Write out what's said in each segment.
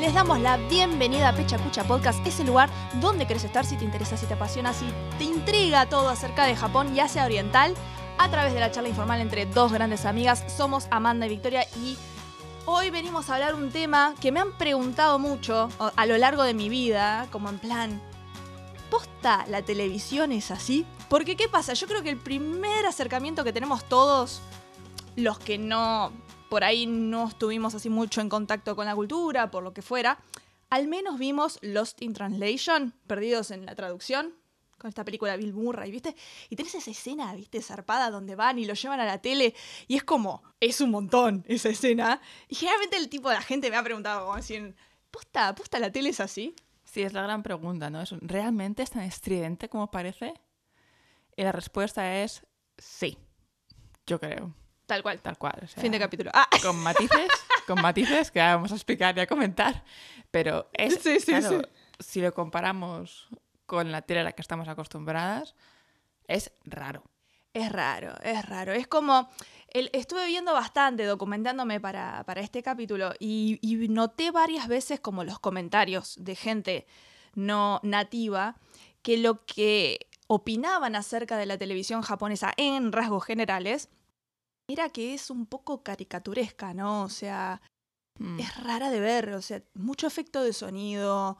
Les damos la bienvenida a Pecha Cucha Podcast, ese lugar donde querés estar si te interesa, si te apasiona, si te intriga todo acerca de Japón y Asia Oriental, a través de la charla informal entre dos grandes amigas. Somos Amanda y Victoria y hoy venimos a hablar un tema que me han preguntado mucho a lo largo de mi vida, como en plan, ¿posta la televisión es así? Porque ¿qué pasa? Yo creo que el primer acercamiento que tenemos todos, los que no, por ahí no estuvimos así mucho en contacto con la cultura, por lo que fuera, al menos vimos Lost in Translation, perdidos en la traducción, con esta película de Bill Murray, ¿viste? Y tenés esa escena, ¿viste? Zarpada donde van y lo llevan a la tele y es como, es un montón esa escena. Y generalmente el tipo de la gente me ha preguntado, como decir, ¿posta, la tele es así? Sí, es la gran pregunta, ¿no? ¿Es ¿Realmente es tan estridente como parece? Y la respuesta es sí, yo creo, Tal cual. tal cual. o sea, Fin de capítulo. Ah, Con matices, con matices que vamos a explicar y a comentar. Pero es, Sí, sí, claro, sí. si lo comparamos con la tele a la que estamos acostumbradas, es raro. Es raro, es raro. Es como. el- estuve viendo bastante, documentándome para, para este capítulo, y, y noté varias veces como los comentarios de gente no nativa que lo que opinaban acerca de la televisión japonesa en rasgos generales era que es un poco caricaturesca, ¿no? O sea, Mm. es rara de ver, o sea, mucho efecto de sonido,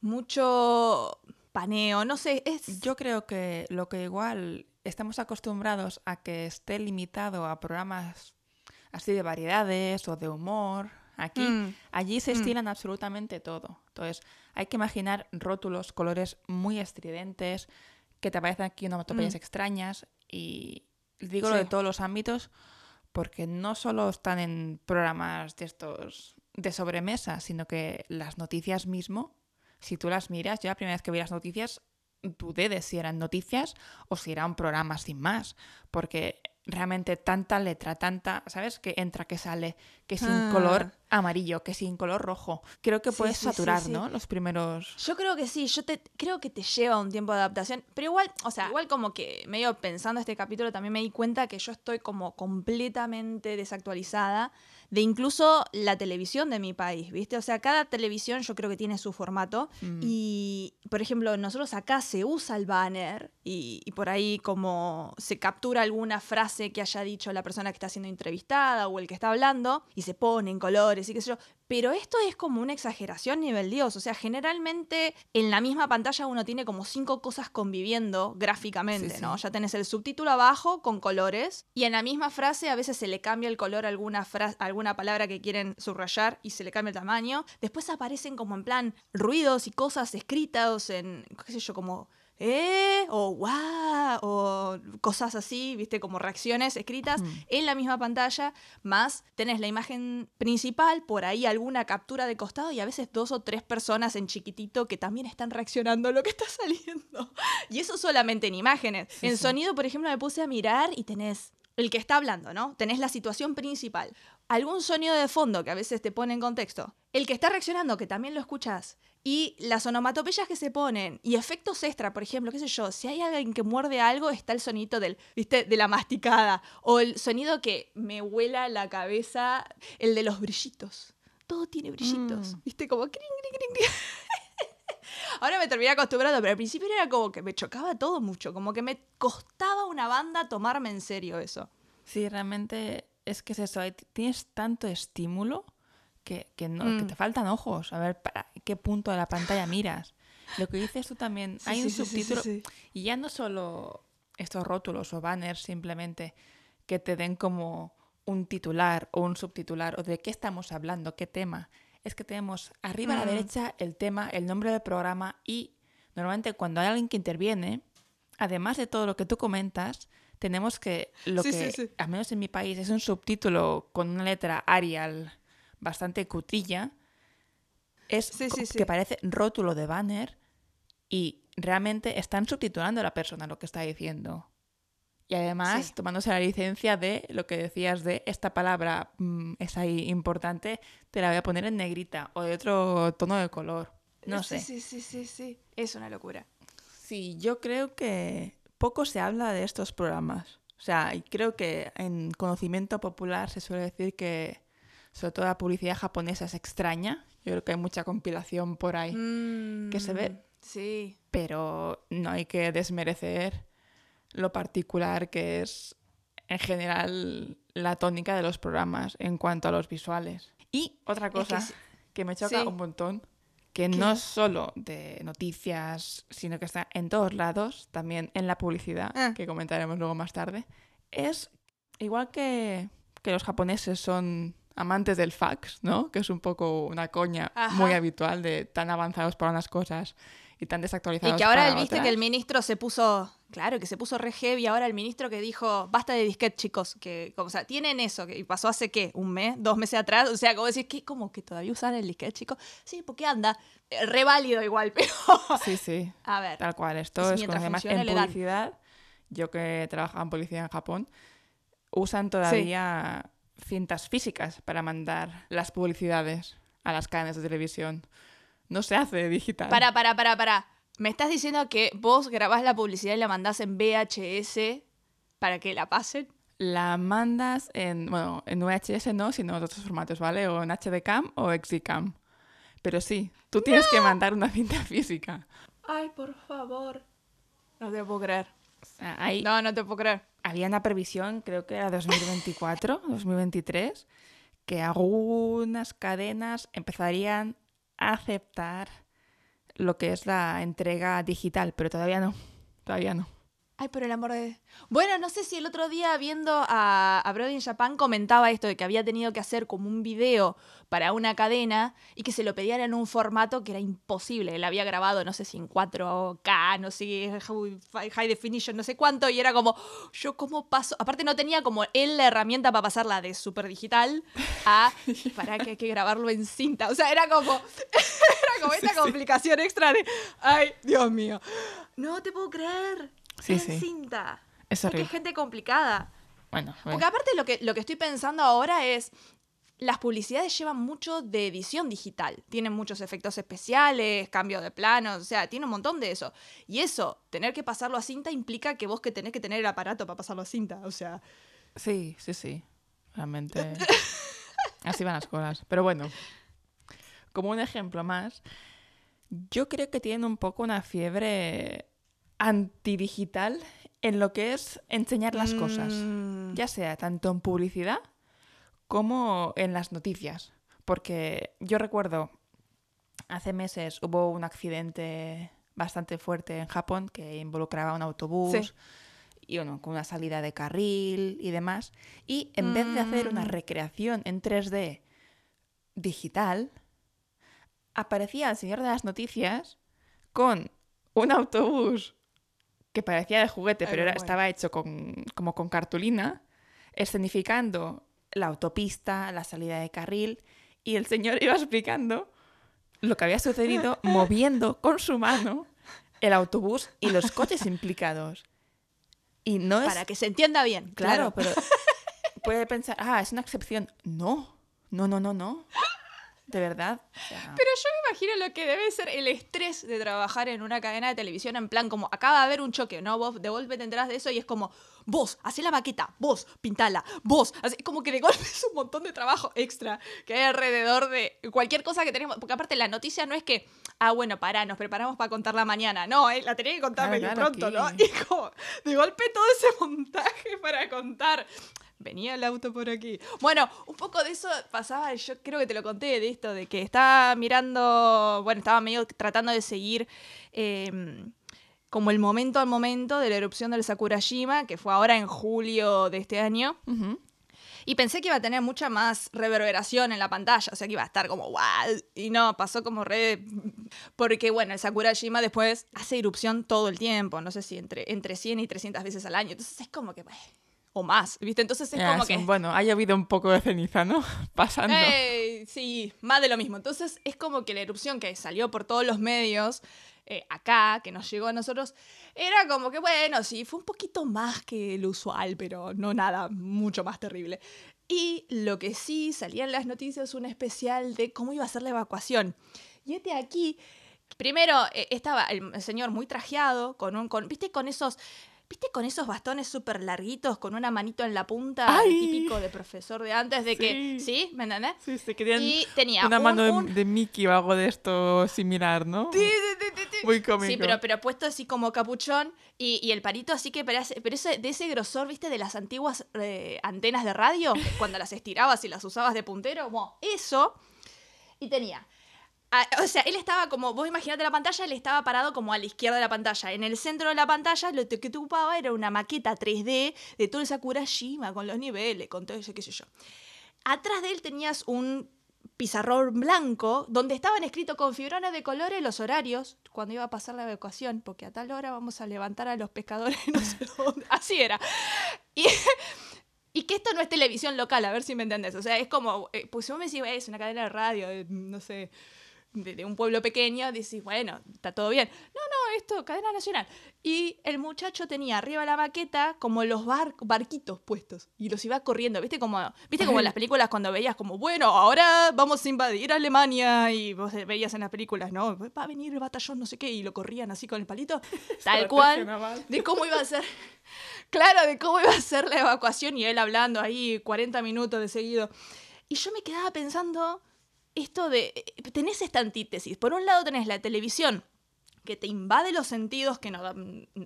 mucho paneo, no sé, es... Yo creo que lo que igual estamos acostumbrados a que esté limitado a programas así de variedades o de humor, aquí, Mm, allí se mm. estilan absolutamente todo. Entonces, hay que imaginar rótulos, colores muy estridentes, que te aparecen aquí onomatopeyas extrañas y digo lo de todos los ámbitos porque no solo están en programas de estos de sobremesa, sino que las noticias mismo, si tú las miras, yo la primera vez que vi las noticias dudé de si eran noticias o si era un programa sin más, porque realmente tanta letra, tanta, ¿sabes? Que entra, que sale, que sin Ah. color amarillo, que sin color rojo. Creo que puedes sí, sí, saturar, sí. ¿no? Los primeros... Yo creo que sí, yo te, creo que te lleva un tiempo de adaptación, pero igual, o sea, igual como que medio pensando este capítulo también me di cuenta que yo estoy como completamente desactualizada de incluso la televisión de mi país, ¿viste? O sea, cada televisión yo creo que tiene su formato Mm. y, por ejemplo, nosotros acá se usa el banner y, y por ahí como se captura alguna frase que haya dicho la persona que está siendo entrevistada o el que está hablando y se pone en colores y qué sé yo. Pero esto es como una exageración nivel Dios. O sea, generalmente en la misma pantalla uno tiene como cinco cosas conviviendo gráficamente, Sí, sí. ¿no? Ya tenés el subtítulo abajo con colores y en la misma frase a veces se le cambia el color a alguna, alguna palabra que quieren subrayar y se le cambia el tamaño. Después aparecen como en plan ruidos y cosas escritas en, qué sé yo, como ¿eh? o guau, o cosas así, viste, como reacciones escritas Ujú. en la misma pantalla, más tenés la imagen principal, por ahí alguna captura de costado y a veces dos o tres personas en chiquitito que también están reaccionando a lo que está saliendo. Y eso solamente en imágenes. Sí, en sí. sonido, por ejemplo, me puse a mirar y tenés el que está hablando, ¿no? Tenés la situación principal. Algún sonido de fondo que a veces te pone en contexto. El que está reaccionando, que también lo escuchas. Y las onomatopeyas que se ponen. Y efectos extra, por ejemplo, qué sé yo. Si hay alguien que muerde algo, está el sonido del, ¿viste? de la masticada. O el sonido que me vuela la cabeza, el de los brillitos. Todo tiene brillitos. Mm. ¿Viste? Como crin, crin, crin. Ahora me terminé acostumbrando, pero al principio era como que me chocaba todo mucho. Como que me costaba una banda tomarme en serio eso. Sí, realmente es que es eso, tienes tanto estímulo que, que no, que Mm. te faltan ojos, a ver para qué punto de la pantalla miras. Lo que dices tú también, hay un subtítulo, y ya no solo estos rótulos o banners simplemente que te den como un titular o un subtitular o de qué estamos hablando, qué tema. Es que tenemos arriba a la Mm. derecha el tema, el nombre del programa y normalmente cuando hay alguien que interviene, además de todo lo que tú comentas, tenemos que lo Sí, que, sí, sí. al menos en mi país, es un subtítulo con una letra Arial bastante cutilla, es Sí, co- sí, sí. que parece rótulo de banner y realmente están subtitulando a la persona lo que está diciendo. Y además tomándose la licencia de lo que decías de esta palabra mm, es ahí importante, te la voy a poner en negrita o de otro tono de color. No sí, sé. Sí, sí, sí, sí. Es una locura. Sí, yo creo que poco se habla de estos programas. O sea, creo que en conocimiento popular se suele decir que sobre todo la publicidad japonesa es extraña. Yo creo que hay mucha compilación por ahí que se ve. Mm, Sí. pero no hay que desmerecer lo particular que es en general la tónica de los programas en cuanto a los visuales. Y otra cosa que me choca Sí. un montón, que no es solo de noticias, sino que está en todos lados, también en la publicidad, Ah. que comentaremos luego más tarde, es igual que, que los japoneses son amantes del fax, ¿no? Que es un poco una coña Ajá. muy habitual de tan avanzados para unas cosas y tan desactualizados Y que ahora para viste otras. que el ministro se puso, claro, que se puso re heavy, ahora el ministro que dijo, basta de disquete, chicos, que, o sea, tienen eso, que y pasó hace, ¿qué? ¿Un mes? ¿Dos meses atrás? O sea, como decir, ¿qué? ¿Cómo que todavía usan el disquete, chicos? Sí, porque anda, eh, re válido igual, pero, Sí, sí, a ver, tal cual. Esto Pues es mientras como además en publicidad, yo que trabajaba en publicidad en Japón, usan todavía cintas físicas para mandar las publicidades a las cadenas de televisión. No se hace digital. para, para, para, para. ¿Me estás diciendo que vos grabás la publicidad y la mandás en VHS para que la pasen? La mandas en, bueno, en VHS no, sino en otros formatos, ¿vale? O en HDCAM o XDCAM. Pero sí, tú tienes que mandar una cinta física. Ay, por favor. No te puedo creer. O sea, hay, No, no te puedo creer. había una previsión, creo que era 2024, 2023, que algunas cadenas empezarían a aceptar lo que es la entrega digital, pero todavía no, todavía no. Ay, por el amor de... Bueno, no sé si el otro día viendo a, a Brody in Japan comentaba esto de que había tenido que hacer como un video para una cadena y que se lo pedían en un formato que era imposible. Él había grabado, no sé si en 4K, no sé, high definition, no sé cuánto, y era como, yo cómo paso... Aparte no tenía como él la herramienta para pasarla de super digital a, para que hay que grabarlo en cinta. O sea, era como, era como esta complicación extra de, ay, Dios mío. No te puedo creer. Sí, cinta. Es qué horrible. gente complicada. Bueno, Porque bueno. aparte lo que, lo que estoy pensando ahora es, las publicidades llevan mucho de edición digital. Tienen muchos efectos especiales, cambio de planos, o sea, tiene un montón de eso. Y eso, tener que pasarlo a cinta implica que vos que tenés que tener el aparato para pasarlo a cinta. O sea, Sí, sí, sí. Realmente. Así van las cosas. Pero bueno, como un ejemplo más, yo creo que tienen un poco una fiebre antidigital en lo que es enseñar las cosas. mm, Ya sea tanto en publicidad como en las noticias. Porque yo recuerdo, hace meses hubo un accidente bastante fuerte en Japón que involucraba un autobús Sí. y bueno, con una salida de carril y demás. Y en vez de hacer una Mm. recreación en 3D digital, aparecía el señor de las noticias con un autobús que parecía de juguete, Ay, pero era- estaba hecho con, como con cartulina, escenificando la autopista, la salida de carril, y el señor iba explicando lo que había sucedido moviendo con su mano el autobús y los coches implicados. Y no es... para que se entienda bien. Claro, Claro, pero puede pensar, ah, es una excepción. No, no, no, no, no. De verdad. o sea, Pero yo me imagino lo que debe ser el estrés de trabajar en una cadena de televisión en plan como acaba de haber un choque, ¿no? Vos de golpe te enterás de eso y es como, vos, hacé la maqueta, vos, pintala, vos, así como que de golpe es un montón de trabajo extra que hay alrededor de cualquier cosa que tenemos, porque aparte la noticia no es que, ah, bueno, pará, nos preparamos para contarla mañana, no, eh, la tenía que contar Claro, pronto, ¿no? Y como, de golpe todo ese montaje para contar. Venía el auto por aquí. Bueno, un poco de eso pasaba, yo creo que te lo conté, de esto, de que estaba mirando, bueno, estaba medio tratando de seguir eh, como el momento al momento de la erupción del Sakurajima, que fue ahora en julio de este año. Y pensé que iba a tener mucha más reverberación en la pantalla, o sea que iba a estar como wow. Y no, pasó como re. Porque bueno, el Sakurajima después hace erupción todo el tiempo, no sé si entre, entre 100 y 300 veces al año. Entonces es como que. bueno, O más, ¿viste? Entonces es como que. Bueno, ha llovido un poco de ceniza, ¿no? Pasando. Ey, sí, más de lo mismo. Entonces es como que la erupción que salió por todos los medios eh, acá, que nos llegó a nosotros, era como que, bueno, sí, fue un poquito más que lo usual, pero no nada mucho más terrible. Y lo que sí salía en las noticias, un especial de cómo iba a ser la evacuación. Y este aquí, primero eh, estaba el señor muy trajeado, con un, con, viste, con esos ¿Viste con esos bastones súper larguitos, con una manito en la punta, ¡Ay! típico de profesor de antes, de que, Sí. ¿sí? ¿Me entendés? Sí, se querían Y tenía una un- mano de, un- de Mickey o algo de esto similar, ¿no? Sí, sí, sí, sí, sí. Muy cómico. Sí, pero, pero puesto así como capuchón y, y el palito así que parece, pero ese, de ese grosor, ¿viste? De las antiguas eh, antenas de radio, cuando las estirabas y las usabas de puntero, bueno, eso. Y tenía. A- o sea, él estaba como, vos imaginate la pantalla, él estaba parado como a la izquierda de la pantalla. En el centro de la pantalla lo que te ocupaba era una maqueta 3D de todo el Sakurashima, con los niveles, con todo eso, qué sé yo. Atrás de él tenías un pizarrón blanco donde estaban escritos con fibrones de colores los horarios cuando iba a pasar la evacuación, porque a tal hora vamos a levantar a los pescadores, no sé dónde. Así era. Y, que esto no es televisión local, a ver si me entendés. O sea, es como, eh, pues vos me decís, "Eh, es una cadena de radio, de, no sé, de, de un pueblo pequeño, decís, bueno, está todo bien. No, no, esto, cadena nacional. Y el muchacho tenía arriba de la maqueta como los bar- barquitos puestos y los iba corriendo, ¿viste? Como, ¿viste como en las películas cuando veías como, bueno, ahora vamos a invadir Alemania y vos veías en las películas, ¿no? Va a venir el batallón, no sé qué, y lo corrían así con el palito. Tal cual de cómo iba a ser, claro, de cómo iba a ser la evacuación y él hablando ahí 40 minutos de seguido. Y yo me quedaba pensando esto de, eh, tenés esta antítesis. Por un lado tenés la televisión que te invade los sentidos que no,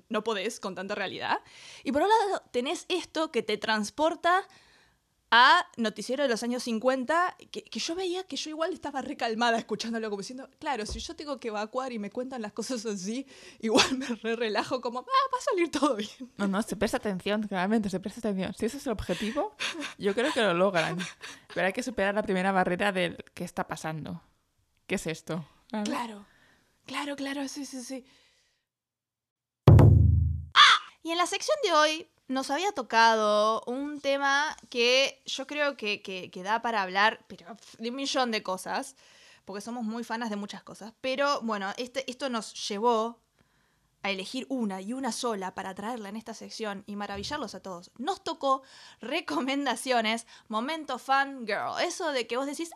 no podés con tanta realidad. Y por otro lado tenés esto que te transporta a noticiero de los años 50, que, que yo veía que yo igual estaba recalmada escuchándolo, como diciendo, claro, si yo tengo que evacuar y me cuentan las cosas así, igual me re relajo, como, ah, va a salir todo bien. No, no, se presta atención, claramente, se presta atención. Si ese es el objetivo, yo creo que lo logran. Pero hay que superar la primera barrera del qué está pasando. ¿Qué es esto? ¿Vale? Claro, claro, claro, sí, sí, sí. Y en la sección de hoy nos había tocado un tema que yo creo que, que, que da para hablar, pero de un millón de cosas, porque somos muy fanas de muchas cosas. Pero bueno, este, esto nos llevó a elegir una y una sola para traerla en esta sección y maravillarlos a todos. Nos tocó recomendaciones, momento fangirl. Eso de que vos decís.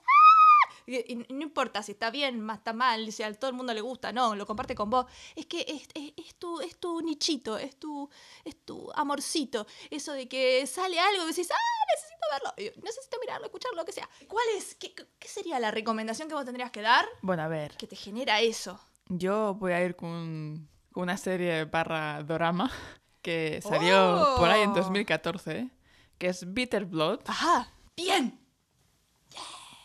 Y, y no importa si está bien, más está mal, si a todo el mundo le gusta, no, lo comparte con vos. Es que es, es- es tu, es tu nichito, es tu, es tu amorcito. Eso de que sale algo y decís, ah, necesito verlo, necesito mirarlo, escucharlo, lo que sea. ¿Cuál es? ¿Qué, qué sería la recomendación que vos tendrías que dar Bueno, a ver, que te genera eso? yo voy a ir con, con una serie barra dorama que salió por ahí en Oh. 2014, ¿eh? que es Bitter Blood. Ajá, bien.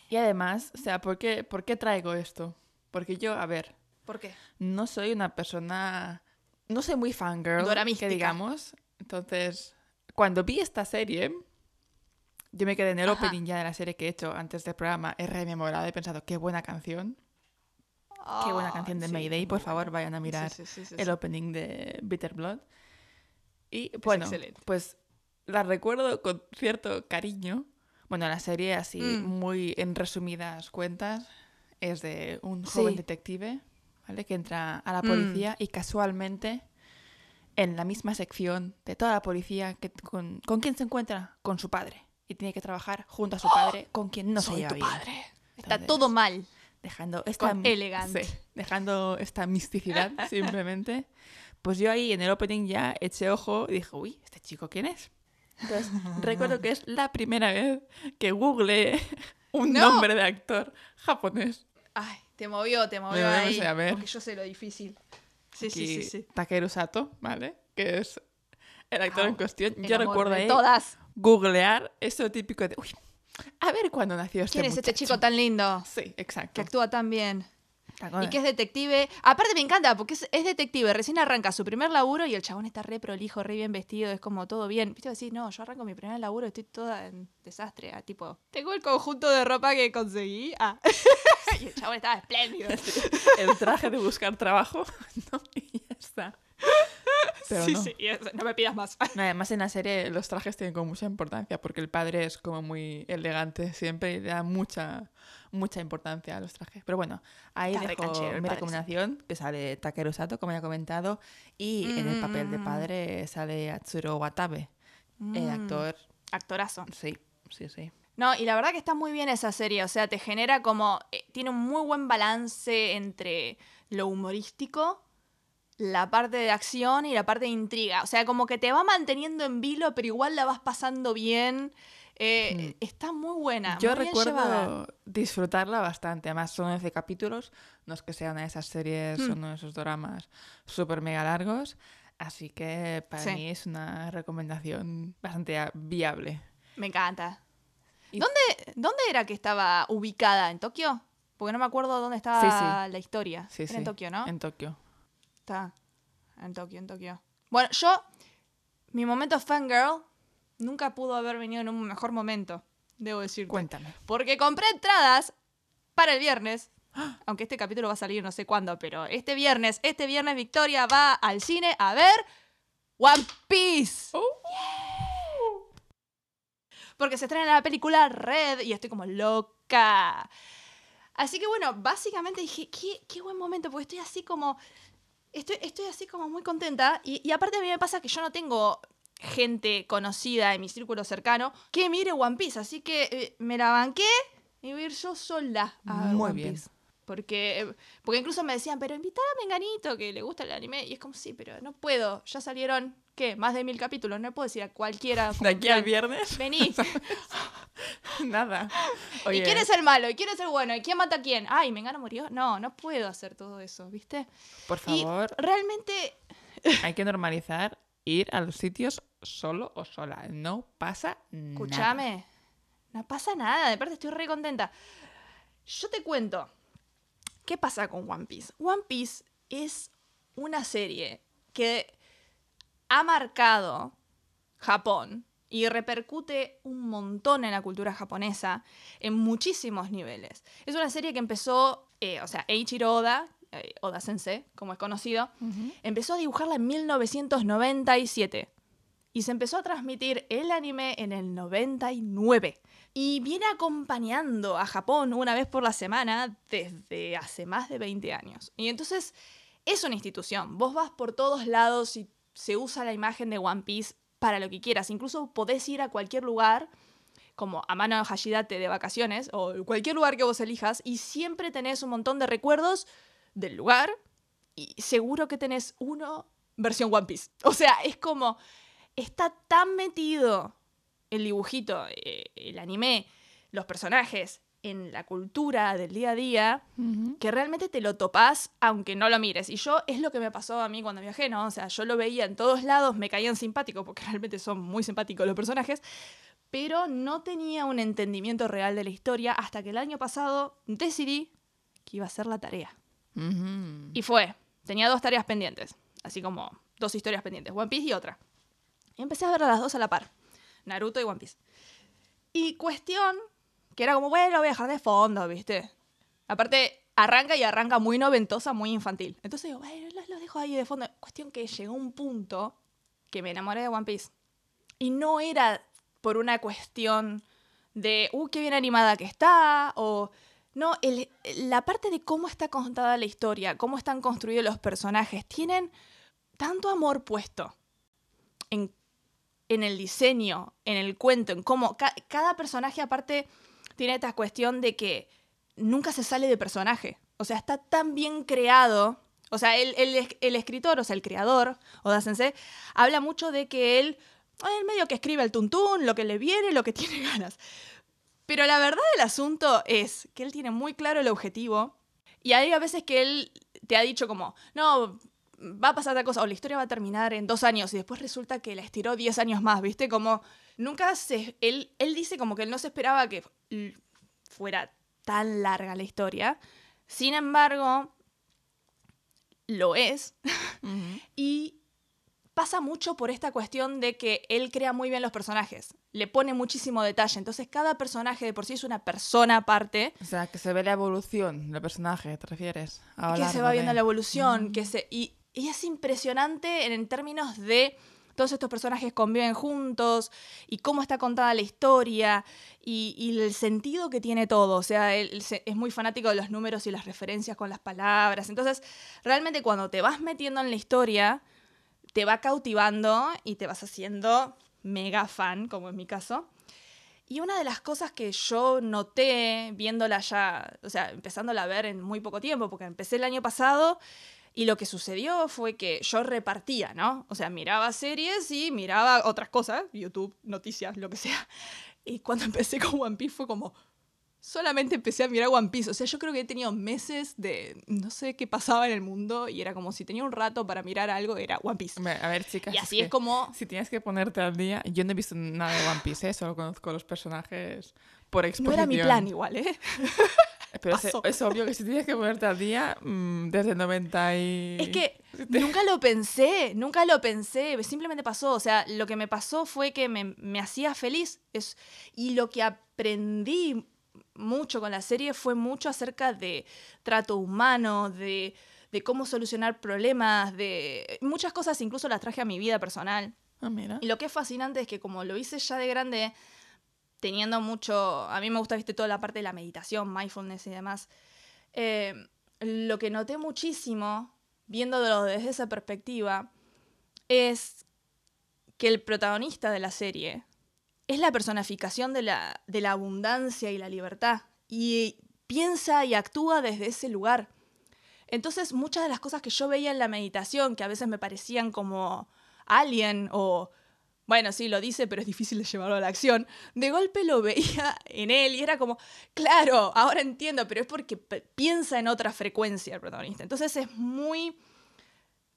Y además, o sea, ¿por qué, ¿por qué traigo esto? Porque yo, a ver, ¿Por qué? no soy una persona. No soy muy fangirl, que digamos. Entonces, cuando vi esta serie, yo me quedé en el Ajá. opening ya de la serie que he hecho antes del programa, he rememorado y he pensado, qué buena canción. Qué buena Ah, canción de sí, Mayday, por favor, vayan a mirar Sí, sí, el opening de Bitter Blood. Y bueno, pues la recuerdo con cierto cariño. Bueno, la serie, así Mm. muy en resumidas cuentas, es de un Sí. joven detective, ¿vale? Que entra a la Mm. policía y casualmente en la misma sección de toda la policía, que, con, ¿con quién se encuentra? Con su padre. Y tiene que trabajar junto a su padre, con quien no se ¡Oh! Soy lleva tu bien. padre. Está todo mal. dejando esta Con elegante. sí, dejando esta misticidad simplemente pues yo ahí en el opening ya eché ojo y dije uy este chico quién es entonces recuerdo que es la primera vez que googleé un No. nombre de actor japonés Ay, te movió, te movió movió, ahí. a ver. Porque yo sé lo difícil. Sí, sí, Aquí sí, sí. Takeru Sato vale que es el actor en cuestión yo recuerdo ahí Todas. googlear eso típico de uy a ver cuándo nació este ¿Quién es este muchacho". chico tan lindo? sí exacto Que actúa tan bien. Y que es detective. Aparte me encanta porque es, es detective. Recién arranca su primer laburo y el chabón está re prolijo, re bien vestido. Es como todo bien. Viste, decís, no, yo arranco mi primer laburo estoy toda en desastre. ah, tipo, tengo el conjunto de ropa que conseguí. Ah. y el chabón estaba espléndido. el traje de buscar trabajo ¿no? y ya está Pero sí, no. sí. no me pidas más. Además, en la serie los trajes tienen como mucha importancia porque el padre es como muy elegante siempre y le da mucha, mucha importancia a los trajes. Pero bueno, ahí Está dejo canchero mi recomendación, que sale Takeru Sato, como ya he comentado, y en el papel de Mm. padre sale Atsuro Watabe, el Mm, actor. Actorazo. Sí, sí, sí. No, y la verdad que está muy bien esa serie, o sea, te genera como, eh, tiene un muy buen balance entre lo humorístico la parte de acción y la parte de intriga. O sea, como que te va manteniendo en vilo, pero igual la vas pasando bien. Eh, Está muy buena. Yo muy recuerdo llevada. disfrutarla bastante. Además, son 11 capítulos. No es que sea una de esas series, Hmm. uno de esos dramas súper mega largos. Así que para Sí. mí es una recomendación bastante viable. Me encanta. Y- ¿Dónde, ¿Dónde era que estaba ubicada? ¿En Tokio? Porque no me acuerdo dónde estaba Sí, sí. la historia. Sí, Era en Tokio, ¿no? En Tokio. Está. En Tokio, en Tokio. Bueno, yo, mi momento fangirl nunca pudo haber venido en un mejor momento, debo decir. Cuéntame. Porque compré entradas para el viernes. Aunque este capítulo va a salir no sé cuándo, pero este viernes, este viernes Victoria va al cine a ver One Piece. Porque se estrena la película Red y estoy como loca. Así que bueno, básicamente dije, qué, qué buen momento, porque estoy así como. Estoy, estoy así como muy contenta. Y, y aparte a mí me pasa que yo no tengo gente conocida en mi círculo cercano que mire One Piece. Así que eh, me la banqué y voy a ir yo sola a ver Muy One bien. Piece. Porque, eh, porque incluso me decían, pero invitar a Menganito que le gusta el anime. Y es como, sí, pero no puedo. Ya salieron, ¿qué? Más de mil capítulos. No puedo decir a cualquiera. De aquí al viernes, Vení. nada. ¿Y quién es el malo? ¿Y quién es el bueno? ¿Y quién mata a quién? Ay, Mengano murió. No, no puedo hacer todo eso, ¿viste? por Y favor, realmente hay que normalizar ir a los sitios solo o sola. No pasa nada. Escúchame, no pasa nada, de parte estoy re contenta. Yo te cuento, ¿qué pasa con One Piece? One Piece es una serie que ha marcado Japón y repercute un montón en la cultura japonesa en muchísimos niveles. Es una serie que empezó, eh, o sea, Eiichiro Oda, eh, Oda Sensei, como es conocido, empezó a dibujarla en 1997 y se empezó a transmitir el anime en el 99 y viene acompañando a Japón una vez por la semana desde hace más de 20 años. Y entonces es una institución, vos vas por todos lados y se usa la imagen de One Piece para lo que quieras, incluso podés ir a cualquier lugar como a mano Hashidate de vacaciones o cualquier lugar que vos elijas y siempre tenés un montón de recuerdos del lugar y seguro que tenés uno versión One Piece. O sea, es como está tan metido el dibujito, eh, el anime, los personajes en la cultura del día a día que realmente te lo topás aunque no lo mires. Y yo es lo que me pasó a mí cuando viajé, ¿no? O sea, yo lo veía en todos lados, me caían simpáticos porque realmente son muy simpáticos los personajes, pero no tenía un entendimiento real de la historia hasta que el año pasado decidí que iba a hacer la tarea. Y fue, tenía dos tareas pendientes, así como dos historias pendientes, One Piece y otra. Y empecé a ver a las dos a la par, Naruto y One Piece. Y cuestión, que era como, bueno, voy a dejar de fondo, ¿viste? Aparte, arranca y arranca muy noventosa, muy infantil. Entonces digo, bueno, lo, lo dejo ahí de fondo. Cuestión que llegó un punto que me enamoré de One Piece. Y no era por una cuestión de, uh, qué bien animada que está, o... No, la parte de cómo está contada la historia, cómo están construidos los personajes, tienen tanto amor puesto en, el diseño, en el cuento, en cómo ca- cada personaje aparte tiene esta cuestión de que nunca se sale de personaje. O sea, está tan bien creado. O sea, el escritor, o sea, el creador, Oda Sensei, habla mucho de que él, el medio que escribe el tuntún, lo que le viene, lo que tiene ganas. Pero la verdad del asunto es que él tiene muy claro el objetivo y hay a veces que él te ha dicho como, no, va a pasar tal cosa o la historia va a terminar en dos años y después resulta que la estiró diez años más, ¿viste? Como nunca se... Él, él dice como que él no se esperaba que fuera tan larga la historia. Sin embargo, lo es. Y pasa mucho por esta cuestión de que él crea muy bien los personajes. Le pone muchísimo detalle. Entonces, cada personaje de por sí es una persona aparte. O sea, que se ve la evolución del personaje, ¿te refieres? A que se va viendo la evolución. Que se, y, y es impresionante en, en términos de todos estos personajes conviven juntos y cómo está contada la historia y, y el sentido que tiene todo. O sea, él, él se- es muy fanático de los números y las referencias con las palabras. Entonces, realmente cuando te vas metiendo en la historia, te va cautivando y te vas haciendo mega fan, como en mi caso. Y una de las cosas que yo noté viéndola ya, o sea, empezándola a ver en muy poco tiempo, porque empecé el año pasado Y lo que sucedió fue que yo repartía, ¿no? O sea, miraba series y miraba otras cosas, YouTube, noticias, lo que sea. Y cuando empecé con One Piece fue como, solamente empecé a mirar One Piece. O sea, yo creo que he tenido meses de no sé qué pasaba en el mundo y era como si tenía un rato para mirar algo, era One Piece. A ver, chicas. Y así que es como... Si tienes que ponerte al día, yo no he visto nada de One Piece, ¿eh? solo conozco los personajes por No exposición. era mi plan igual, ¿eh? Pero es, es obvio que si tienes que ponerte al día mm, desde el 90 y... Es que nunca lo pensé, nunca lo pensé, simplemente pasó. O sea, lo que me pasó fue que me, me hacía feliz. Es, y lo que aprendí mucho con la serie fue mucho acerca de trato humano, de, de cómo solucionar problemas, de muchas cosas, incluso las traje a mi vida personal. Ah, mira. Y lo que es fascinante es que como lo hice ya de grande, teniendo mucho, a mí me gusta, viste, toda la parte de la meditación, mindfulness y demás, eh, lo que noté muchísimo, viéndolo desde esa perspectiva, es que el protagonista de la serie es la personificación de la, de la abundancia y la libertad. Y piensa y actúa desde ese lugar. Entonces, muchas de las cosas que yo veía en la meditación, que a veces me parecían como alien o, bueno, sí, lo dice, pero es difícil de llevarlo a la acción, de golpe lo veía en él y era como, claro, ahora entiendo, pero es porque piensa en otra frecuencia el protagonista. Entonces es muy,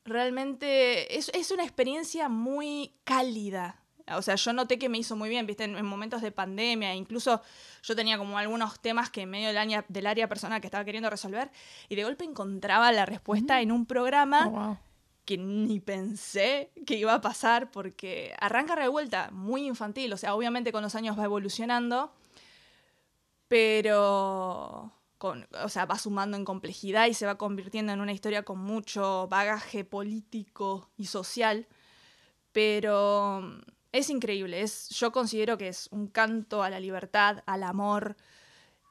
realmente, es, es una experiencia muy cálida. O sea, yo noté que me hizo muy bien, viste, en, en momentos de pandemia, incluso yo tenía como algunos temas que en medio del área, del área personal que estaba queriendo resolver, y de golpe encontraba la respuesta en un programa Oh, wow. que ni pensé que iba a pasar porque arranca revuelta, muy infantil, o sea, obviamente con los años va evolucionando, pero con, o sea, va sumando en complejidad y se va convirtiendo en una historia con mucho bagaje político y social, pero mm, es increíble, es, yo considero que es un canto a la libertad, al amor,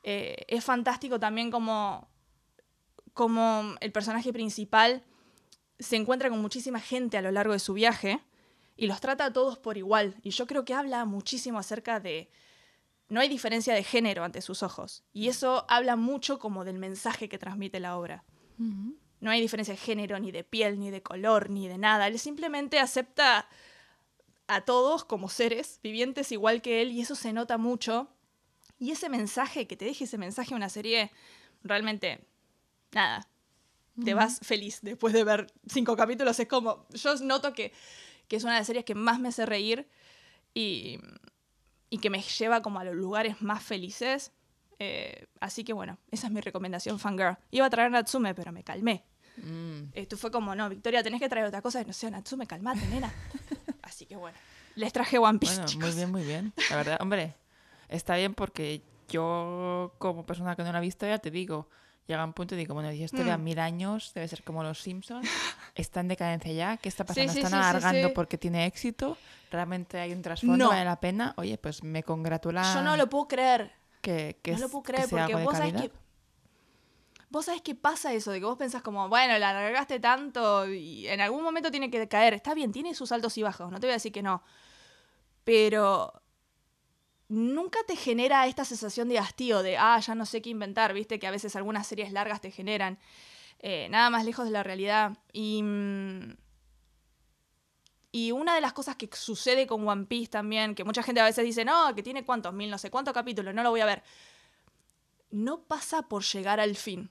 eh, es fantástico también como, como el personaje principal se encuentra con muchísima gente a lo largo de su viaje y los trata a todos por igual. Y yo creo que habla muchísimo acerca de... No hay diferencia de género ante sus ojos. Y eso habla mucho como del mensaje que transmite la obra. No hay diferencia de género, ni de piel, ni de color, ni de nada. Él simplemente acepta a todos como seres vivientes igual que él y eso se nota mucho. Y ese mensaje, que te deje ese mensaje en una serie, realmente, nada, te vas feliz después de ver cinco capítulos. Es como, yo noto que, que es una de las series que más me hace reír y, y que me lleva como a los lugares más felices. Eh, así que bueno, esa es mi recomendación, Fangirl. Iba a traer Natsume, pero me calmé. Mm. Esto fue como, no, Victoria, tenés que traer otra cosa. No sé, Natsume, calmate, nena. Así que bueno, les traje One Piece, Bueno, chicos. muy bien, muy bien. La verdad, hombre, está bien porque yo, como persona que no la ha visto, ya te digo, llega un punto y digo, bueno, si esto lleva Mm. mil años, debe ser como los Simpsons, está en decadencia ya, ¿qué está pasando? sí, ¿Están sí, alargando porque tiene éxito? ¿Realmente hay un trasfondo? No. ¿Vale la pena? Oye, pues me congratula Yo no lo puedo creer. que, que, no lo puedo creer porque vos sabés que. Vos sabés que pasa eso, de que vos pensás como, bueno, la alargaste tanto y en algún momento tiene que caer. Está bien, tiene sus altos y bajos, no te voy a decir que no. Pero nunca te genera esta sensación de hastío, de, ah, ya no sé qué inventar, viste que a veces algunas series largas te generan. Eh, nada más lejos de la realidad. Y. mm, Y una de las cosas que sucede con One Piece también, que mucha gente a veces dice, no, que tiene cuántos, mil, no sé cuántos capítulos, no lo voy a ver. No pasa por llegar al fin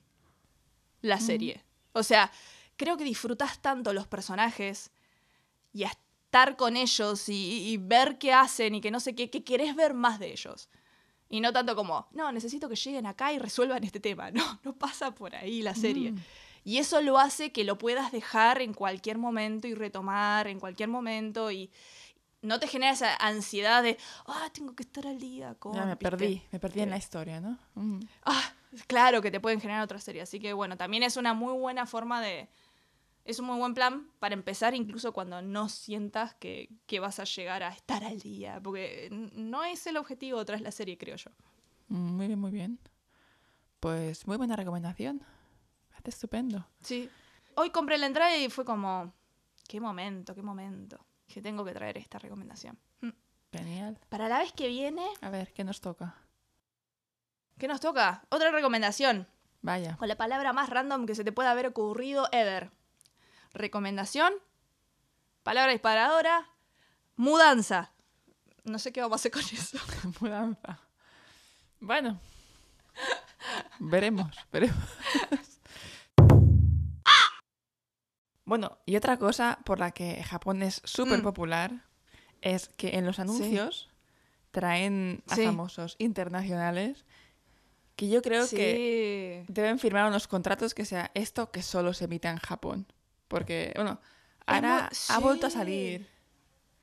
la serie. O sea, creo que disfrutas tanto los personajes y estar con ellos y, y ver qué hacen y que no sé qué, que querés ver más de ellos. Y no tanto como, no, necesito que lleguen acá y resuelvan este tema. No, no pasa por ahí la serie. Mm. Y eso lo hace que lo puedas dejar en cualquier momento y retomar en cualquier momento y no te genera esa ansiedad de, ah, tengo que estar al día con... Ya me ¿viste? perdí, me perdí en Eh, la historia, ¿no? Mm. Ah, claro que te pueden generar otra serie. Así que bueno, también es una muy buena forma de... Es un muy buen plan para empezar incluso cuando no sientas que, que vas a llegar a estar al día. Porque no es el objetivo tras la serie, creo yo. Mm, Muy bien, muy bien. Pues muy buena recomendación. Hace estupendo. Sí. Hoy compré la entrada y fue como... Qué momento, qué momento. Que tengo que traer esta recomendación. Mm. Genial. Para la vez que viene, A ver, ¿qué nos toca? ¿Qué nos toca? Otra recomendación. Vaya. Con la palabra más random que se te pueda haber ocurrido ever. recomendación, palabra disparadora, mudanza. No sé qué vamos a hacer con eso. Mudanza. Bueno. veremos, veremos. bueno, y otra cosa por la que Japón es súper Mm. popular es que en los anuncios traen a Sí. famosos internacionales que yo creo que deben firmar unos contratos que sea esto que solo se emita en Japón. Porque, bueno, ahora ha vuelto a salir.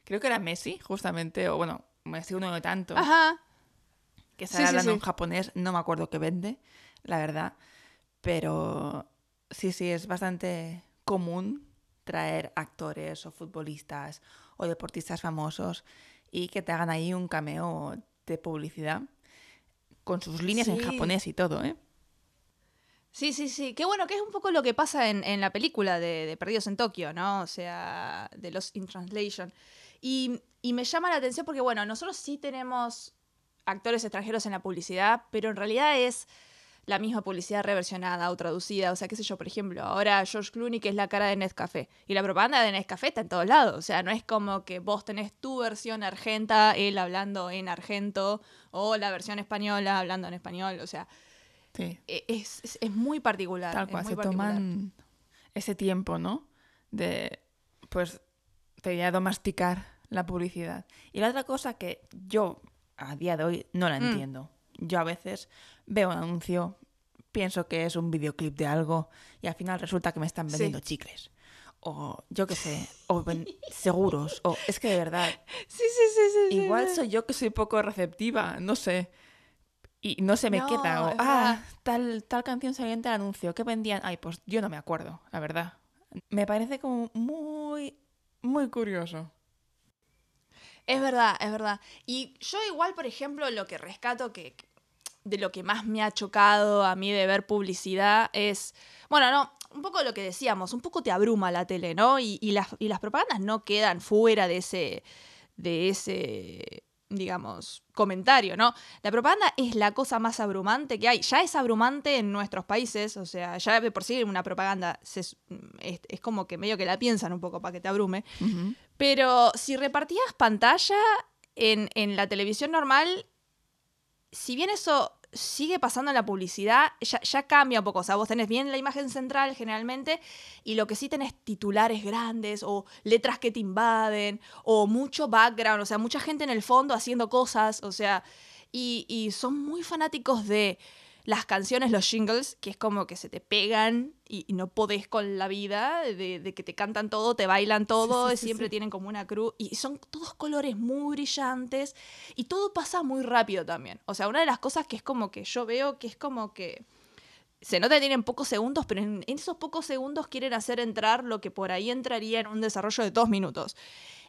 Creo que era Messi, justamente, o bueno, Messi uno de tanto, Ajá. que sale sí, hablando en japonés, no me acuerdo qué vende, la verdad. Pero sí, sí, es bastante común traer actores o futbolistas o deportistas famosos y que te hagan ahí un cameo de publicidad con sus líneas en japonés y todo, ¿eh? Sí, sí, sí. Qué bueno, que es un poco lo que pasa en, en la película de, de Perdidos en Tokio, ¿no? O sea, de los in Translation. Y, y me llama la atención porque, bueno, nosotros sí tenemos actores extranjeros en la publicidad, pero en realidad es la misma publicidad reversionada o traducida. O sea, qué sé yo, por ejemplo, ahora George Clooney, que es la cara de Nescafé. Y la propaganda de Nescafé está en todos lados. O sea, no es como que vos tenés tu versión argenta, él hablando en argento, o la versión española hablando en español. O sea, Sí. e- es, es, es muy particular. Tal cual, muy se particular. toman ese tiempo, ¿no? De, pues, te diría, masticar la publicidad. Y la otra cosa que yo a día de hoy no la Mm. entiendo. Yo a veces veo un anuncio, pienso que es un videoclip de algo y al final resulta que me están Sí. vendiendo chicles. O yo qué sé, o seguros. O es que de verdad, Sí, sí, sí, sí. igual soy yo que soy poco receptiva, no sé. Y no se me No, queda. O, ah, tal, tal canción salió en el anuncio. ¿Qué vendían? Ay, pues yo no me acuerdo, la verdad. Me parece como muy, muy curioso. Es verdad, es verdad. Y yo igual, por ejemplo, lo que rescato que de lo que más me ha chocado a mí de ver publicidad es, bueno, no, un poco lo que decíamos, un poco te abruma la tele, ¿no? Y, y las, y las propagandas no quedan fuera de ese, de ese, digamos, comentario, ¿no? La propaganda es la cosa más abrumante que hay. Ya es abrumante en nuestros países, o sea, ya de por sí una propaganda se- es, es como que medio que la piensan un poco para que te abrume. Pero si repartías pantalla en, en la televisión normal, si bien eso sigue pasando la publicidad, ya, ya cambia un poco. O sea, vos tenés bien la imagen central generalmente y lo que sí tenés titulares grandes o letras que te invaden o mucho background, o sea, mucha gente en el fondo haciendo cosas, o sea, y, y son muy fanáticos de las canciones, los jingles, que es como que se te pegan y, y no podés con la vida, de, de que te cantan todo, te bailan todo, Sí, sí, sí, siempre tienen como una cruz, y son todos colores muy brillantes, y todo pasa muy rápido también. O sea, una de las cosas que es como que yo veo que es como que se nota que tienen pocos segundos, pero en, en esos pocos segundos quieren hacer entrar lo que por ahí entraría en un desarrollo de dos minutos.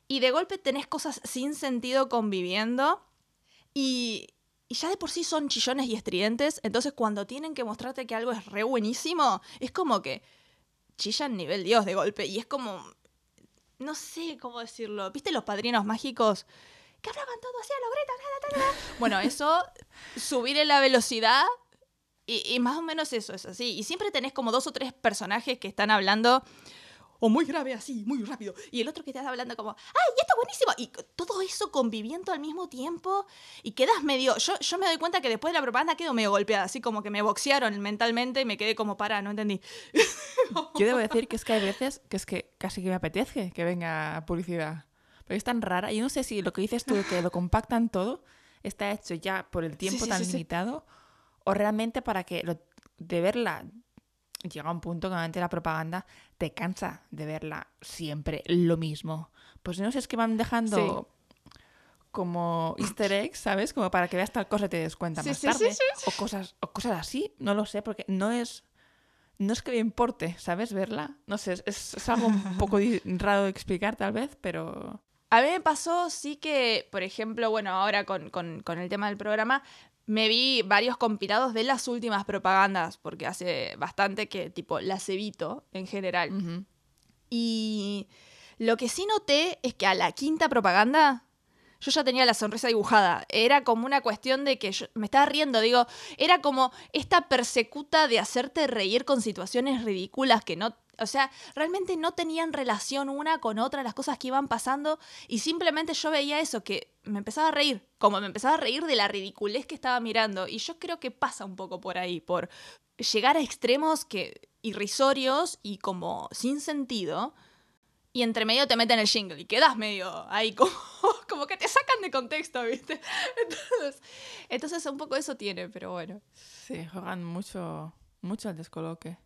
Y de golpe tenés cosas sin sentido conviviendo y, y ya de por sí son chillones y estridentes, entonces cuando tienen que mostrarte que algo es re buenísimo, es como que chillan nivel Dios de golpe y es como, no sé cómo decirlo, ¿viste los padrinos mágicos? Que hablaban todo así a lo grita, ta, ta, ta, ta? Bueno, eso, subirle la velocidad y, y más o menos eso es así. Y siempre tenés como dos o tres personajes que están hablando o muy grave así, muy rápido. Y el otro que está hablando como, ¡ay, esto es buenísimo! Y todo eso conviviendo al mismo tiempo. Y quedas medio. Yo, yo me doy cuenta que después de la propaganda quedo medio golpeada, así como que me boxearon mentalmente y me quedé como para, no entendí. Yo debo decir que es que hay veces que es que casi que me apetece que venga publicidad. Pero es tan rara. Yo no sé si lo que dices tú que lo compactan todo está hecho ya por el tiempo sí, tan sí, sí. limitado o realmente para que lo- de verla llega un punto que normalmente la propaganda te cansa de verla siempre lo mismo. Pues no sé, es que van dejando como easter eggs, ¿sabes? Como para que veas tal cosa y te des cuenta Sí, más sí, tarde. sí, sí, O cosas, o cosas así, no lo sé, porque no es no es que me importe, ¿sabes? Verla. No sé, es, es algo un poco raro de explicar tal vez, pero... A mí me pasó, sí que, por ejemplo, bueno, ahora con, con- con el tema del programa, me vi varios compilados de las últimas propagandas, porque hace bastante que, tipo, las evito en general. Y lo que sí noté es que a la quinta propaganda yo ya tenía la sonrisa dibujada. Era como una cuestión de que yo me estaba riendo, digo, era como esta persecuta de hacerte reír con situaciones ridículas que no, o sea, realmente no tenían relación una con otra las cosas que iban pasando y simplemente yo veía eso, que me empezaba a reír, como me empezaba a reír de la ridiculez que estaba mirando. Y yo creo que pasa un poco por ahí, por llegar a extremos que irrisorios y como sin sentido y entre medio te meten el jingle y quedas medio ahí como, como que te sacan de contexto, ¿viste? Entonces, entonces un poco eso tiene, pero bueno. Sí, juegan mucho, mucho al descoloque.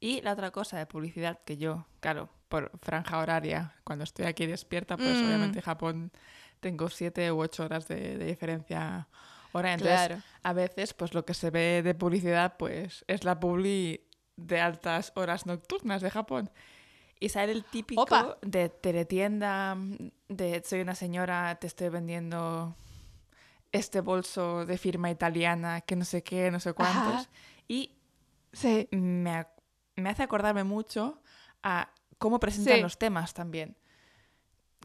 Y la otra cosa de publicidad que yo, claro, por franja horaria, cuando estoy aquí despierta, pues Mm. obviamente en Japón tengo siete u ocho horas de, de diferencia hora. Entonces, Claro. a veces, pues lo que se ve de publicidad, pues es la publi de altas horas nocturnas de Japón. Y sale el típico Opa. de teletienda, de soy una señora, te estoy vendiendo este bolso de firma italiana, que no sé qué, no sé cuántos. Ajá. Y Sí. me, me hace acordarme mucho a cómo presentan Sí. los temas también.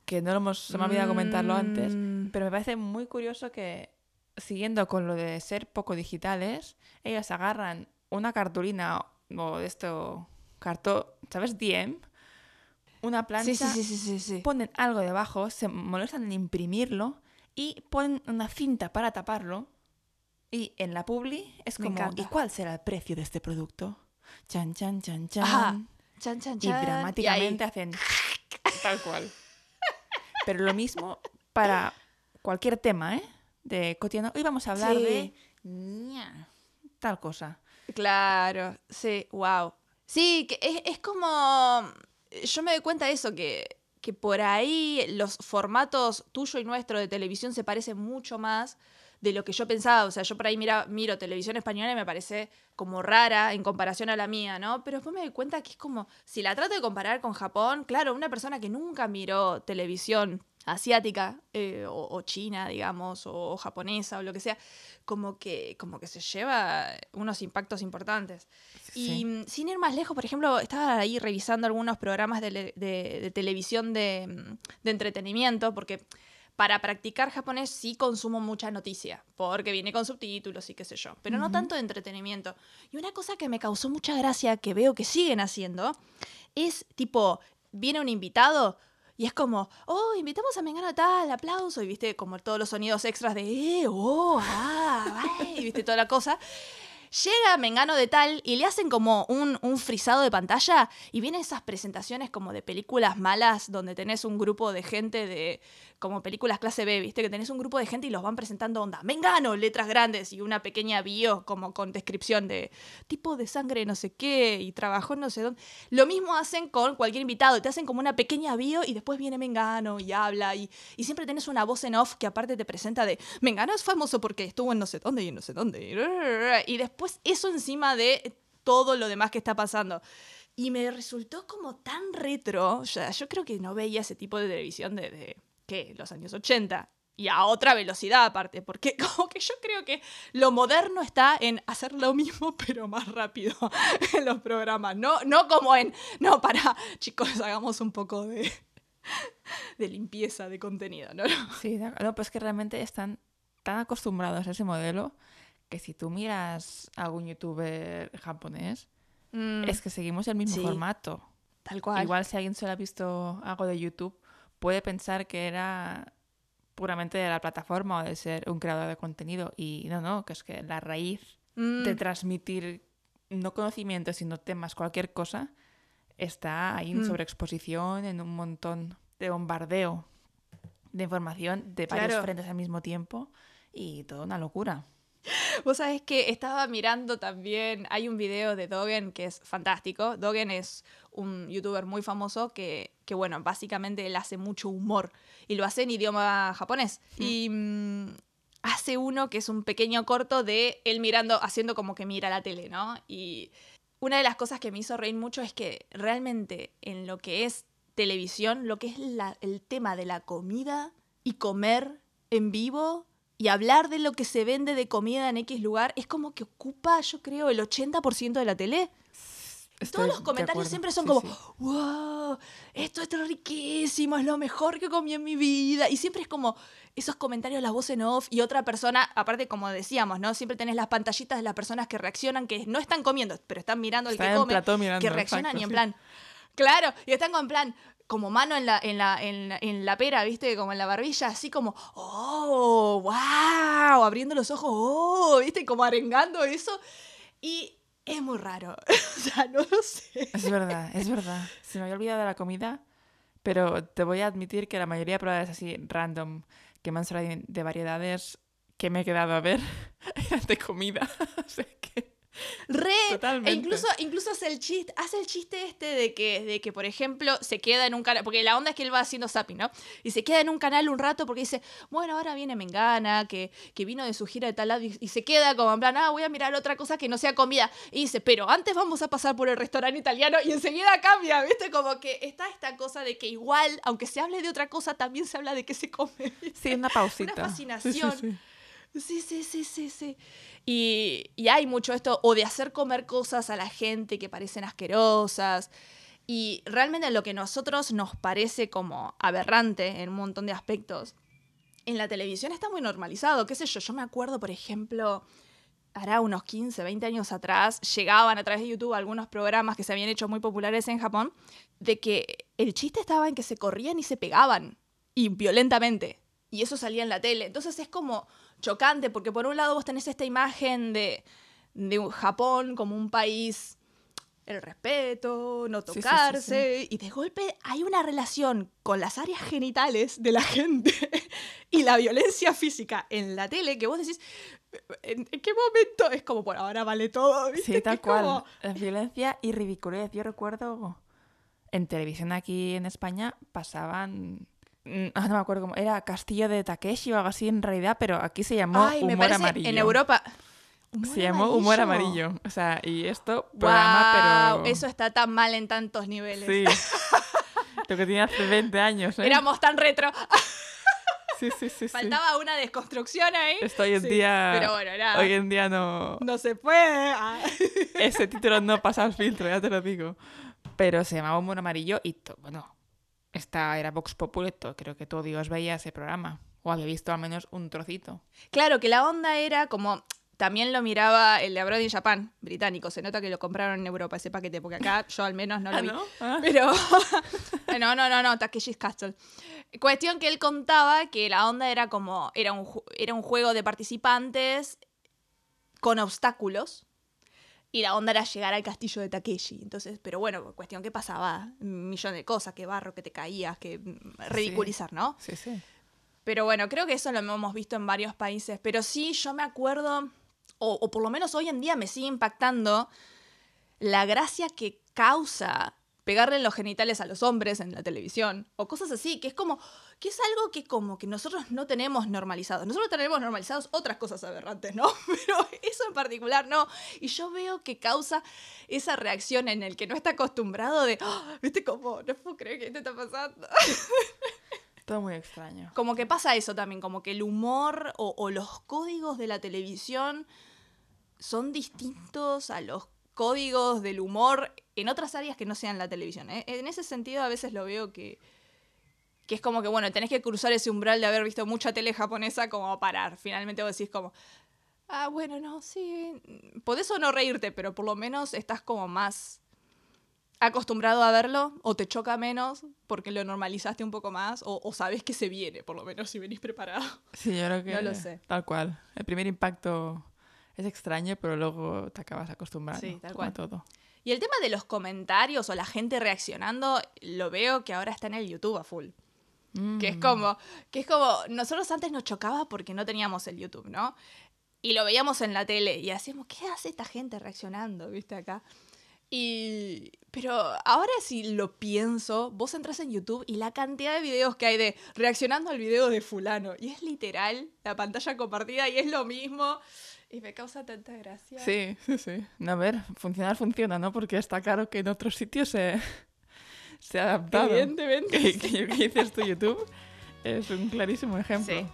Que no lo hemos, se me ha olvidado comentarlo antes, Mm. pero me parece muy curioso que, siguiendo con lo de ser poco digitales, ellos agarran una cartulina o de esto, cartón, ¿sabes? DM, una plancha, Sí, sí, sí, sí, sí, sí. ponen algo debajo, se molestan en imprimirlo y ponen una cinta para taparlo. Y en la publi es como. ¿y cuál será el precio de este producto? Chan, chan, chan, chan. Ajá. Chan, chan, Y chan. dramáticamente hacen tal cual. Pero lo mismo para cualquier tema, ¿eh? De cotidiano. Hoy vamos a hablar Sí. de tal cosa. Claro, sí, wow. Sí, que es, es como. Yo me doy cuenta de eso, que, que por ahí los formatos tuyo y nuestro de televisión se parecen mucho más de lo que yo pensaba. O sea, yo por ahí mira, miro televisión española y me parece como rara en comparación a la mía, ¿no? Pero después me doy cuenta que es como. Si la trato de comparar con Japón, claro, una persona que nunca miró televisión asiática eh, o, o china, digamos, o, o japonesa o lo que sea, como que, como que se lleva unos impactos importantes. Y Sí. mm, sin ir más lejos, por ejemplo, estaba ahí revisando algunos programas de, le- de- de televisión de, mm, de entretenimiento, porque para practicar japonés sí consumo mucha noticia, porque viene con subtítulos y qué sé yo, pero no tanto de entretenimiento. Y una cosa que me causó mucha gracia, que veo que siguen haciendo, es tipo, viene un invitado y es como, oh, invitamos a Mengano tal, aplauso, y viste, como todos los sonidos extras de, eh, oh, ah, ay, y viste toda la cosa. Llega Mengano de tal y le hacen como un, un frisado de pantalla y vienen esas presentaciones como de películas malas donde tenés un grupo de gente de como películas clase B, ¿viste? Que tenés un grupo de gente y los van presentando onda, Mengano, letras grandes y una pequeña bio como con descripción de tipo de sangre no sé qué y trabajó no sé dónde. Lo mismo hacen con cualquier invitado, te hacen como una pequeña bio y después viene Mengano y habla y, y siempre tenés una voz en off que aparte te presenta de Mengano es famoso porque estuvo en no sé dónde y en no sé dónde. Y después eso encima de todo lo demás que está pasando. Y me resultó como tan retro, o sea, yo creo que no veía ese tipo de televisión desde, ¿qué? Los años 80. Y a otra velocidad aparte, porque como que yo creo que lo moderno está en hacer lo mismo, pero más rápido en los programas. No, no como en, no, para, chicos, hagamos un poco de, de limpieza de contenido, ¿no? Sí, de ac- no, pues que realmente están tan acostumbrados a ese modelo que si tú miras a algún youtuber japonés, Mm, es que seguimos el mismo Sí. formato. tal cual. Igual si alguien solo ha visto algo de YouTube, puede pensar que era puramente de la plataforma o de ser un creador de contenido. Y no, no, que es que la raíz Mm, de transmitir no conocimiento, sino temas, cualquier cosa, está ahí en Mm. sobreexposición, en un montón de bombardeo de información de varios Claro. frentes al mismo tiempo y toda una locura. Vos sabés que estaba mirando también, hay un video de Dogen que es fantástico. Dogen es un youtuber muy famoso que, que bueno, básicamente él hace mucho humor y lo hace en idioma japonés. Y mm, hace uno que es un pequeño corto de él mirando, haciendo como que mira la tele, ¿no? Y una de las cosas que me hizo reír mucho es que realmente en lo que es televisión, lo que es la- el tema de la comida y comer en vivo y hablar de lo que se vende de comida en X lugar es como que ocupa, yo creo, el 80% de la tele. Estoy Todos los comentarios siempre son sí, como, sí. wow, esto es riquísimo, es lo mejor que comí en mi vida. Y siempre es como esos comentarios, la voz en off y otra persona, aparte como decíamos, ¿no? Siempre tenés las pantallitas de las personas que reaccionan, que no están comiendo, pero están mirando el Está que come, mirando, que reaccionan exacto, y en sí. plan, claro, y están con plan, como mano en la, en la, en, en la pera, ¿viste? Como en la barbilla, así como, oh, wow, abriendo los ojos, oh, ¿viste? Como arengando eso. Y es muy raro. o sea, no lo sé. Es verdad, es verdad. Se me había olvidado la comida, pero te voy a admitir que la mayoría de pruebas así random que me han salido de variedades que me he quedado a ver de comida. o sea que Re, Totalmente. e incluso, incluso hace el chiste, hace el chiste este de que, de que, por ejemplo, se queda en un canal, porque la onda es que él va haciendo zapping, ¿no? Y se queda en un canal un rato porque dice, bueno, ahora viene Mengana, que, que vino de su gira de tal lado, y, y se queda como en plan, ah, voy a mirar otra cosa que no sea comida. Y dice, pero antes vamos a pasar por el restaurante italiano y enseguida cambia, ¿viste? Como que está esta cosa de que igual, aunque se hable de otra cosa, también se habla de qué se come. ¿viste? sí, una pausita. Una Sí, sí, fascinación. sí. Sí, sí, sí, sí, sí. Y, y hay mucho esto, o de hacer comer cosas a la gente que parecen asquerosas. Y realmente lo que a nosotros nos parece como aberrante en un montón de aspectos, en la televisión está muy normalizado. ¿Qué sé yo? Yo me acuerdo, por ejemplo, hará unos 15, 20 años atrás, llegaban a través de YouTube algunos programas que se habían hecho muy populares en Japón, de que el chiste estaba en que se corrían y se pegaban, y violentamente. Y eso salía en la tele. Entonces es como chocante, porque por un lado vos tenés esta imagen de, de un Japón como un país, el respeto, no Sí, sí, sí, tocarse, y de golpe hay una relación con las áreas genitales de la gente y la violencia física en la tele que vos decís, ¿en, qué momento? Es como, por ahora vale todo, ¿viste? Sí, tal es como- cual. La violencia y ridiculez. Yo recuerdo en televisión aquí en España pasaban. Mm, ah, No me acuerdo cómo. Era Castillo de Takeshi o algo así en realidad, pero aquí se llamó Ay, me Humor parece Amarillo. en Europa. ¿Humor Se llamó Humor Amarillo. O sea, y esto, programa, pero. Eso está tan mal en tantos niveles. Sí. Lo que tiene hace 20 años, ¿eh? Éramos tan retro. Sí, sí, sí. Faltaba una desconstrucción ahí. Esto hoy en día. Pero bueno, nada. Hoy en día no. No se puede. Ah. Ese título no pasa al filtro, ya te lo digo. Pero se llamaba Humor Amarillo y, bueno, esta era Vox Populi, to- creo que todo Dios veía ese programa. O había visto al menos un trocito. Claro, que la onda era como. También lo miraba el de Abroad in Japan, británico. Se nota que lo compraron en Europa ese paquete, porque acá yo al menos no lo Ah, vi. ¿no? Ah. Pero. no, no, no, no, Takeshi's Castle. Cuestión que él contaba que la onda era como. Era un, era un juego de participantes con obstáculos. Y la onda era llegar al castillo de Takeshi. Entonces, pero bueno, cuestión que pasaba. Un millón de cosas, que barro, que te caías, que mm, ridiculizar, ¿no? Sí, sí. Pero bueno, creo que eso lo hemos visto en varios países. Pero sí, yo me acuerdo, o, o por lo menos hoy en día me sigue impactando la gracia que causa pegarle en los genitales a los hombres en la televisión. O cosas así, que es como, que es algo que como que nosotros no tenemos normalizado. Nosotros tenemos normalizados otras cosas aberrantes, ¿no? Pero eso en particular no. Y yo veo que causa esa reacción en el que no está acostumbrado de, "Ah", ¿viste? Como, no puedo creer que esto está pasando. Todo muy extraño. Como que pasa eso también, como que el humor o, o los códigos de la televisión son distintos a los códigos del humor en otras áreas que no sean la televisión. ¿eh? En ese sentido a veces lo veo que, que es como que, bueno, tenés que cruzar ese umbral de haber visto mucha tele japonesa como parar. Finalmente vos decís como, ah, bueno, no, sí, podés o no reírte, pero por lo menos estás como más acostumbrado a verlo o te choca menos porque lo normalizaste un poco más o, o sabes que se viene, por lo menos si venís preparado. Sí, yo creo que. No lo sé. Tal cual. El primer impacto es extraño, pero luo te acabas acostumbrando. Sí, tal cual. a todo. Y el tema de los comentarios o la gente reaccionando, lo veo que ahora está en el YouTube a full. Que es Mm. como, que es como, nosotros antes nos chocaba porque no teníamos el YouTube, ¿no? Y lo veíamos en la tele y hacíamos, ¿qué hace esta gente reaccionando, viste acá? Y, pero ahora si lo pienso, vos entras en YouTube y la cantidad de videos que hay de reaccionando al video de fulano. Y es literal la pantalla compartida y es lo mismo. Y me causa tanta gracia. Sí, sí, sí. A ver, funcionar funciona, ¿no? Porque está claro que en otros sitios se, se ha adaptado. Evidentemente. Que, que que dices tú, YouTube, es un clarísimo ejemplo. Sí.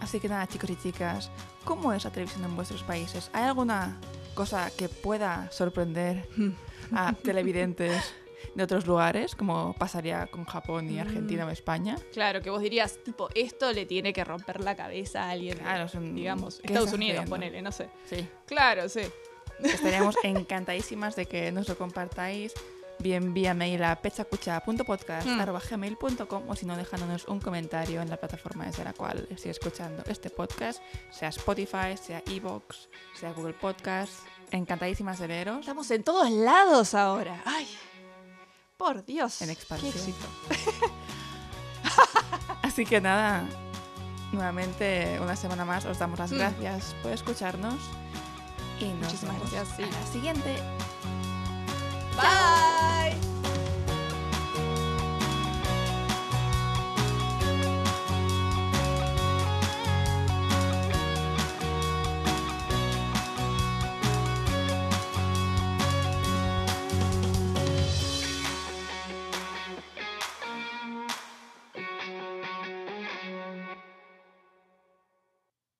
Así que nada, chicos y chicas, ¿cómo es la televisión en vuestros países? ¿Hay alguna cosa que pueda sorprender a televidentes de otros lugares, como pasaría con Japón y Argentina o España. Claro, que vos dirías, tipo, esto le tiene que romper la cabeza a alguien. Claro, es un- digamos, ¿qué Estados Unidos, haciendo? ponele, no sé. Sí. Claro, sí. Estaríamos encantadísimas de que nos lo compartáis bien vía mail a pechacucha.podcast.gmail.com o si no, dejándonos un comentario en la plataforma desde la cual estéis escuchando este podcast, sea Spotify, sea Evox, sea Google Podcast. Encantadísimas de leeros. Estamos en todos lados ahora. Ay, por Dios. En Qué expansión. éxito. Así que nada, nuevamente una semana más os damos las Mm. gracias por escucharnos y nos Muchísimas vemos gracias, sí. a la siguiente. 拜